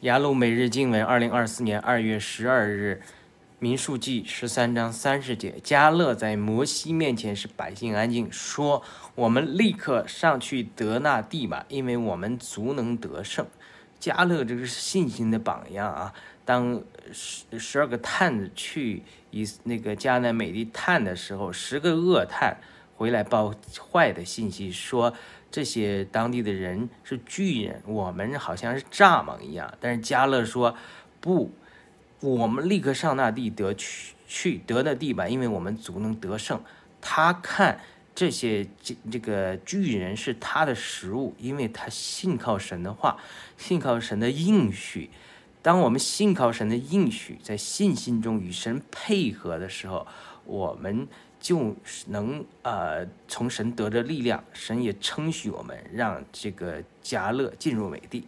雅鲁每日经文，二零二四年二月十二日，民数记十三章三十节，加勒在摩西面前是百姓安静，说：“我们立刻上去得那地吧，因为我们足能得胜。”加勒这个是信心的榜样啊！当十十二个探子去以那个迦南美地探的时候，十个恶探回来报坏的信息，说。这些当地的人是巨人，我们好像是蚱蜢一样。但是加勒说不，我们立刻上那地得去去得那地吧，因为我们足能得胜。他看这些这这个巨人是他的食物，因为他信靠神的话，信靠神的应许。当我们信靠神的应许，在信心中与神配合的时候，我们。就能呃从神得着力量，神也称许我们，让这个迦勒进入美地。